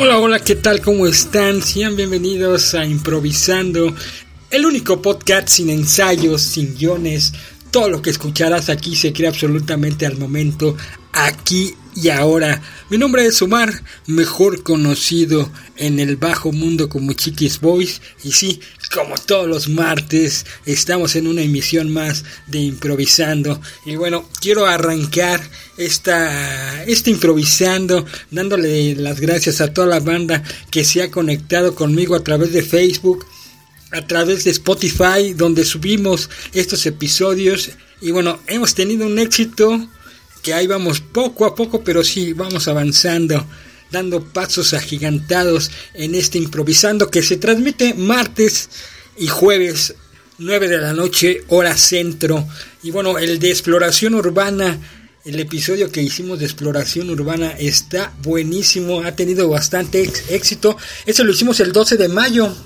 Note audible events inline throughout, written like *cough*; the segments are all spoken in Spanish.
Hola, hola, ¿qué tal? ¿Cómo están? Sean bienvenidos a Improvisando, el único podcast sin ensayos, sin guiones. Todo lo que escucharás aquí se crea absolutamente al momento, aquí y ahora. Mi nombre es Omar, mejor conocido en el bajo mundo como Chiquis Boys. Y sí, como todos los martes, estamos en una emisión más de Improvisando. Y bueno, quiero arrancar esta, este Improvisando dándole las gracias a toda la banda que se ha conectado conmigo a través de Facebook a través de Spotify donde subimos estos episodios y bueno hemos tenido un éxito que ahí vamos poco a poco, pero sí vamos avanzando, dando pasos agigantados en este improvisando que se transmite martes y jueves 9 de la noche, hora centro. Y bueno, el de exploración urbana, el episodio que hicimos de exploración urbana está buenísimo, ha tenido bastante éxito. Eso lo hicimos el 12 de mayo.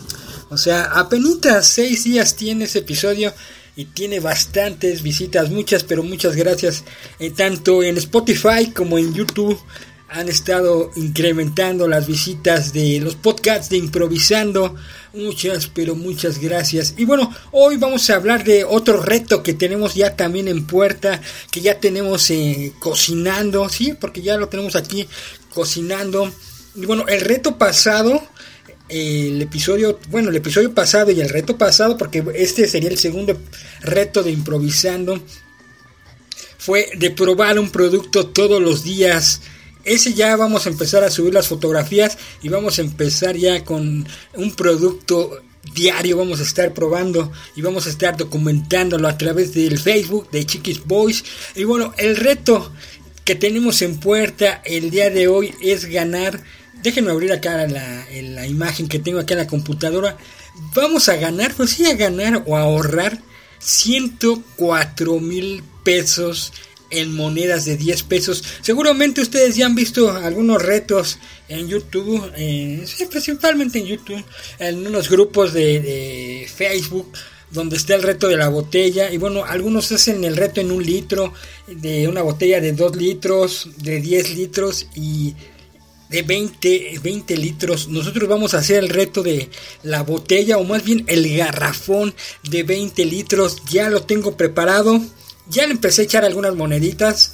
O sea, apenas seis días tiene ese episodio y tiene bastantes visitas, muchas, pero muchas gracias. Eh, tanto en Spotify como en YouTube han estado incrementando las visitas de los podcasts de improvisando. Muchas, pero muchas gracias. Y bueno, hoy vamos a hablar de otro reto que tenemos ya también en puerta, que ya tenemos eh, cocinando, ¿sí? Porque ya lo tenemos aquí cocinando. Y bueno, el reto pasado el episodio, bueno, el episodio pasado y el reto pasado, porque este sería el segundo reto de improvisando, fue de probar un producto todos los días. Ese ya vamos a empezar a subir las fotografías y vamos a empezar ya con un producto diario vamos a estar probando y vamos a estar documentándolo a través del Facebook de Chiquis Boys. Y bueno, el reto que tenemos en puerta el día de hoy es ganar déjenme abrir acá la, la imagen que tengo acá en la computadora. Vamos a ganar, pues sí, a ganar o a ahorrar 104 mil pesos en monedas de 10 pesos. Seguramente ustedes ya han visto algunos retos en YouTube, eh, principalmente en YouTube, en unos grupos de, de, Facebook donde está el reto de la botella. Y bueno, algunos hacen el reto en un litro, de una botella de 2 litros, de 10 litros y de 20, 20 litros. Nosotros vamos a hacer el reto de la botella o más bien el garrafón de 20 litros. Ya lo tengo preparado. Ya le empecé a echar algunas moneditas.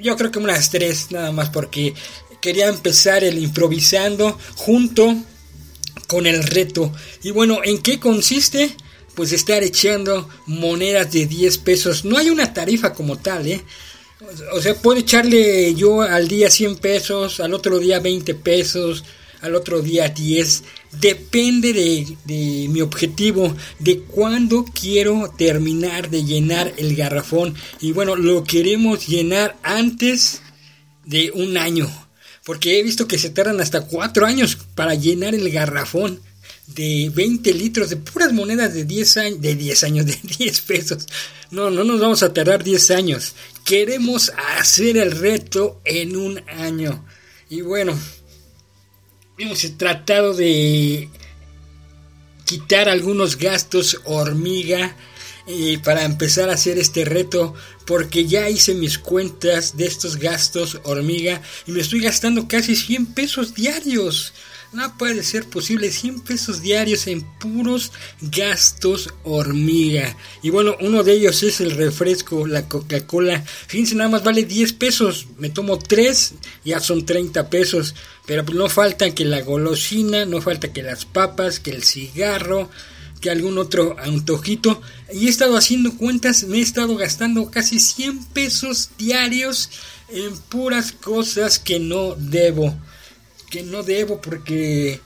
Yo creo que unas tres nada más porque quería empezar el improvisando junto con el reto. Y bueno, ¿en qué consiste? Pues estar echando monedas de 10 pesos. No hay una tarifa como tal, ¿eh? O sea, puedo echarle yo al día 100 pesos, al otro día 20 pesos, al otro día 10. Depende de, mi objetivo, de cuándo quiero terminar de llenar el garrafón. Y bueno, lo queremos llenar antes de un año. Porque he visto que se tardan hasta 4 años para llenar el garrafón de 20 litros de puras monedas de 10 años, de 10 años, de *laughs* 10 pesos. No, no nos vamos a tardar 10 años. Queremos hacer el reto en un año. Y bueno, hemos tratado de quitar algunos gastos hormiga eh, para empezar a hacer este reto porque ya hice mis cuentas de estos gastos hormiga y me estoy gastando casi 100 pesos diarios. No puede ser posible 100 pesos diarios en puros gastos hormiga. Y bueno, uno de ellos es el refresco, la Coca-Cola. Fíjense, nada más vale 10 pesos. Me tomo 3, ya son 30 pesos. Pero pues no falta que la golosina, no falta que las papas, que el cigarro, que algún otro antojito. Y he estado haciendo cuentas, me he estado gastando casi 100 pesos diarios en puras cosas que no debo que no debo porque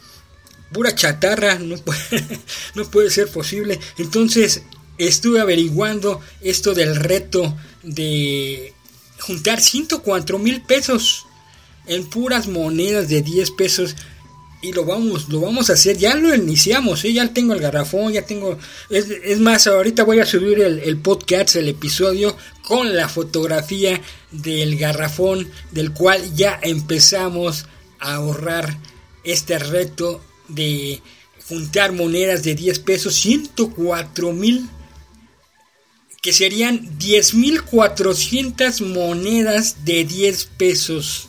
pura chatarra no puede, *laughs* no puede ser posible. Entonces estuve averiguando esto del reto de juntar 104 mil pesos en puras monedas de 10 pesos y lo vamos lo vamos a hacer ya lo iniciamos ¿eh? ya tengo el garrafón ya tengo es, más ahorita voy a subir el, el, podcast el episodio con la fotografía del garrafón del cual ya empezamos ahorrar este reto de juntar monedas de 10 pesos, 104 mil, que serían 10 mil 400 monedas de 10 pesos.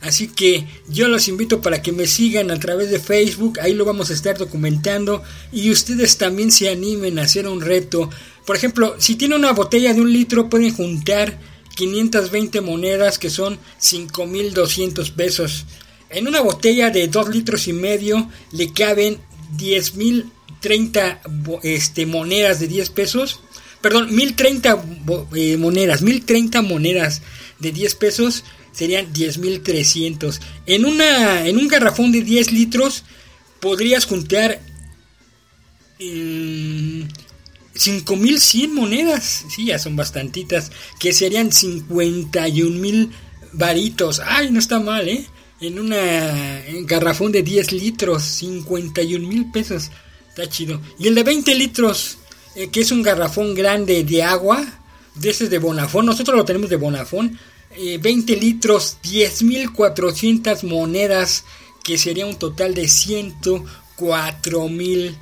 Así que yo los invito para que me sigan a través de Facebook, ahí lo vamos a estar documentando y ustedes también se animen a hacer un reto. Por ejemplo, si tiene una botella de un litro pueden juntar 520 monedas que son 5.200 pesos. En una botella de 2 litros y medio le caben 10.030 este, monedas de 10 pesos. Perdón, 1.030 eh, monedas, 1.030 monedas de 10 pesos serían 10.300. En, en un garrafón de 10 litros podrías juntar 5.100 mm, monedas. Sí, ya son bastantitas. Que serían 51.000 varitos. Ay, no está mal, ¿eh? En una garrafón de 10 litros, 51 mil pesos. Está chido. Y el de 20 litros, eh, que es un garrafón grande de agua, de ese de Bonafón. Nosotros lo tenemos de Bonafón 20 eh, litros, 10.400 monedas, que sería un total de 104 mil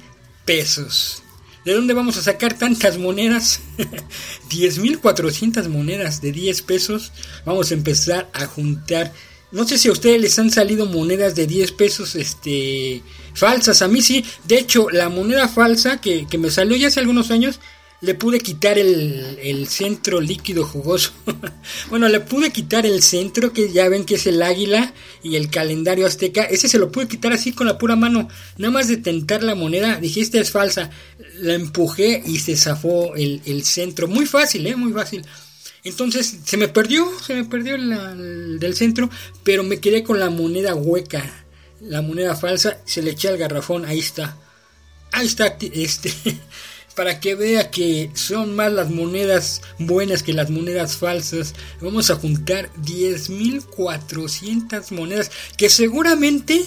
pesos. ¿De dónde vamos a sacar tantas monedas? *laughs* 10.400 monedas de 10 pesos. Vamos a empezar a juntar. No sé si a ustedes les han salido monedas de 10 pesos este, falsas. A mí sí. De hecho, la moneda falsa que, que me salió ya hace algunos años le pude quitar el, centro líquido jugoso. *laughs* bueno, le pude quitar el centro, que ya ven que es el águila y el calendario azteca. Ese se lo pude quitar así con la pura mano. Nada más de tentar la moneda, dije, esta es falsa. La empujé y se zafó el, centro. Muy fácil, ¿eh? Muy fácil. Entonces se me perdió, se me perdió el del centro, pero me quedé con la moneda hueca. La moneda falsa, se le eché al garrafón, ahí está. Ahí está, este. *laughs* para que vea que son más las monedas buenas que las monedas falsas. Vamos a juntar 10.400 monedas que seguramente,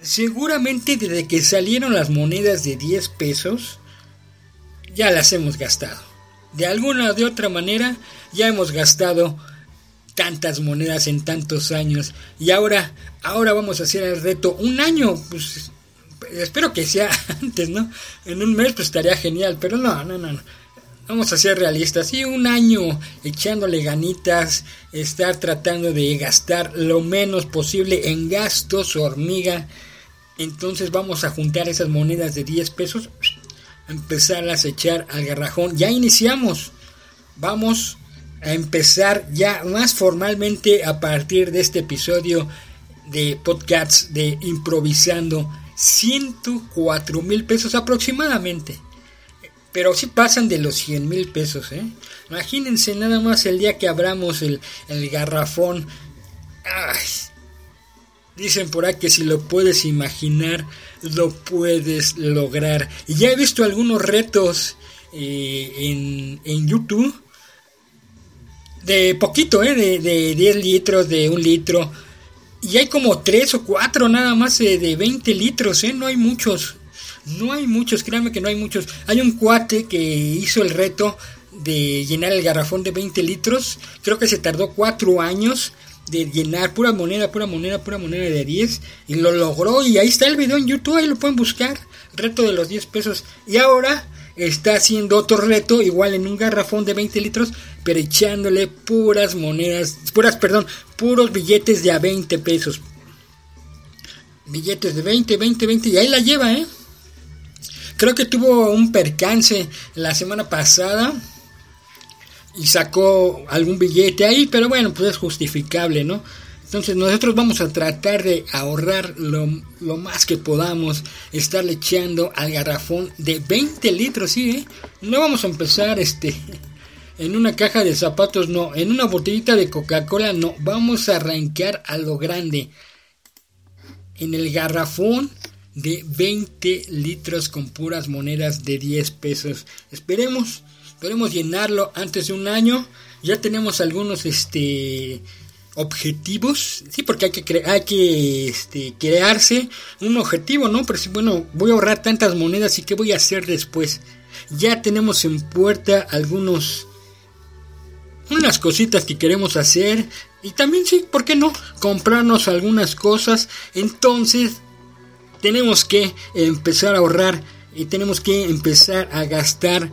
seguramente desde que salieron las monedas de 10 pesos, ya las hemos gastado. De alguna o de otra manera, ya hemos gastado tantas monedas en tantos años. Y ahora, ahora vamos a hacer el reto un año, pues espero que sea *laughs* antes, ¿no? En un mes pues estaría genial, pero no, no, no, Vamos a ser realistas. Sí, un año echándole ganitas, estar tratando de gastar lo menos posible en gastos hormiga. Entonces vamos a juntar esas monedas de 10 pesos, empezarlas a echar al garrajón. Ya iniciamos. Vamos a empezar ya más formalmente a partir de este episodio de podcasts de improvisando 104 mil pesos aproximadamente. Pero si pasan de los 100 mil pesos, ¿eh? Imagínense nada más el día que abramos el, garrafón. Dicen por ahí que si lo puedes imaginar, lo puedes lograr. Y ya he visto algunos retos eh, en, en, YouTube. De poquito, ¿eh? De, de 10 litros, de un litro y hay como tres o cuatro nada más de 20 litros, ¿eh? No hay muchos. No hay muchos, créanme que no hay muchos. Hay un cuate que hizo el reto de llenar el garrafón de 20 litros. Creo que se tardó cuatro años de llenar pura moneda, pura moneda, pura moneda de 10. Y lo logró. Y ahí está el video en YouTube, ahí lo pueden buscar. Reto de los 10 pesos. Y ahora está haciendo otro reto, igual en un garrafón de 20 litros, pero echándole puras monedas, puras, perdón, puros billetes de a 20 pesos. Billetes de 20, 20, 20, y ahí la lleva, ¿eh? Creo que tuvo un percance la semana pasada y sacó algún billete ahí, pero bueno, pues es justificable, ¿no? Entonces nosotros vamos a tratar de ahorrar lo, más que podamos, estarle echando al garrafón de 20 litros, ¿sí? Eh? No vamos a empezar este en una caja de zapatos, no, en una botellita de Coca-Cola, no, vamos a arrancar a lo grande. En el garrafón de 20 litros con puras monedas de 10 pesos. Esperemos, esperemos llenarlo antes de un año. Ya tenemos algunos este objetivos, sí, porque hay que, hay que este, crearse un objetivo, ¿no? Pero si, bueno, voy a ahorrar tantas monedas y qué voy a hacer después. Ya tenemos en puerta algunos, unas cositas que queremos hacer y también sí, ¿por qué no? Comprarnos algunas cosas. Entonces, tenemos que empezar a ahorrar y tenemos que empezar a gastar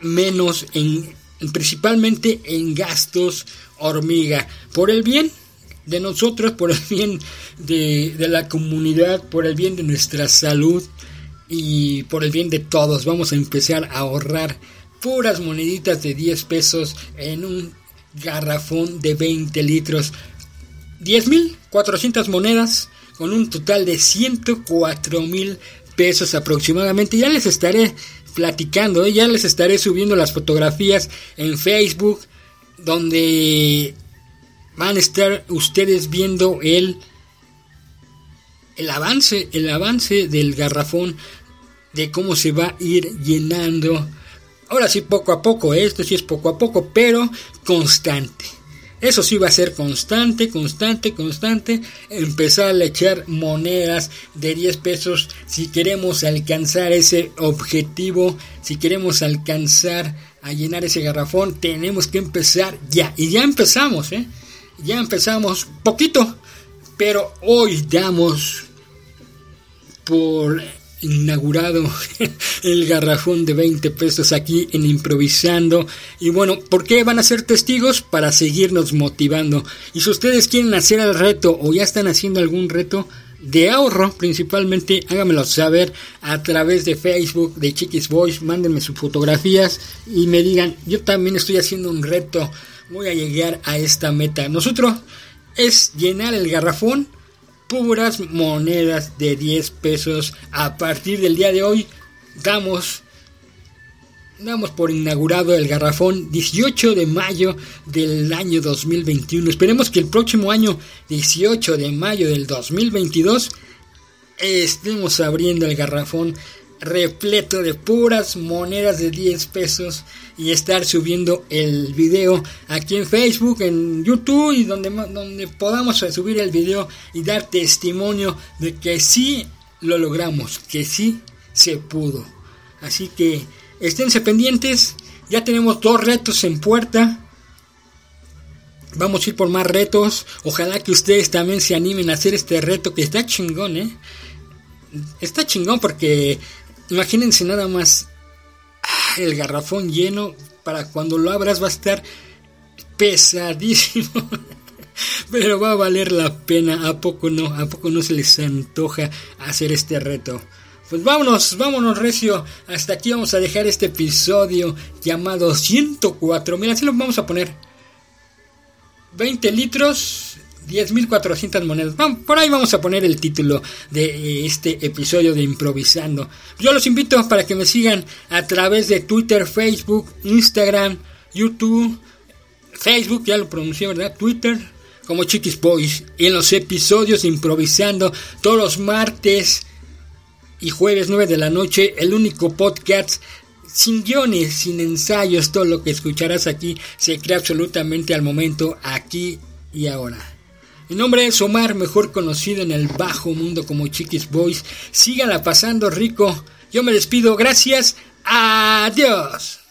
menos en principalmente en gastos hormiga. Por el bien de nosotros, por el bien de, de la comunidad, por el bien de nuestra salud y por el bien de todos. Vamos a empezar a ahorrar puras moneditas de 10 pesos en un garrafón de 20 litros. 10.400 monedas con un total de 104.000 pesos aproximadamente. Ya les estaré platicando, ¿eh? ya les estaré subiendo las fotografías en Facebook donde van a estar ustedes viendo el el avance, el avance del garrafón de cómo se va a ir llenando Ahora sí, poco a poco, esto sí es poco a poco, pero constante. Eso sí va a ser constante, constante, constante. Empezar a echar monedas de 10 pesos si queremos alcanzar ese objetivo, si queremos alcanzar a llenar ese garrafón, tenemos que empezar ya. Y ya empezamos, ¿eh? Ya empezamos poquito, pero hoy damos por inaugurado *laughs* el garrafón de 20 pesos aquí en improvisando. Y bueno, ¿por qué van a ser testigos? Para seguirnos motivando. Y si ustedes quieren hacer el reto o ya están haciendo algún reto de ahorro principalmente háganmelo saber a través de Facebook de Chiquis Boys. Mándenme sus fotografías y me digan yo también estoy haciendo un reto. Voy a llegar a esta meta. Nosotros es llenar el garrafón puras monedas de 10 pesos. A partir del día de hoy damos damos por inaugurado el garrafón 18 de mayo del año 2021. Esperemos que el próximo año 18 de mayo del 2022 estemos abriendo el garrafón repleto de puras monedas de 10 pesos y estar subiendo el video aquí en Facebook, en YouTube y donde, donde podamos subir el video y dar testimonio de que sí lo logramos, que sí se pudo. Así que esténse pendientes, ya tenemos dos retos en puerta. Vamos a ir por más retos. Ojalá que ustedes también se animen a hacer este reto que está chingón, ¿eh? Está chingón porque Imagínense nada más ah, el garrafón lleno para cuando lo abras va a estar pesadísimo. *laughs* Pero va a valer la pena, ¿a poco no? ¿A poco no se les antoja hacer este reto? Pues vámonos, vámonos recio. Hasta aquí vamos a dejar este episodio llamado 104. Mira, así lo vamos a poner. 20 litros 10.400 monedas. por ahí vamos a poner el título de eh, este episodio de Improvisando. Yo los invito para que me sigan a través de Twitter, Facebook, Instagram, YouTube, Facebook, ya lo pronuncié, ¿verdad? Twitter, como Chiquis Boys. En los episodios Improvisando, todos los martes y jueves 9 de la noche, el único podcast sin guiones, sin ensayos, todo lo que escucharás aquí se crea absolutamente al momento, aquí y ahora. Mi nombre es Omar, mejor conocido en el bajo mundo como Chiquis Boys. Síganla pasando rico. Yo me despido. Gracias. Adiós.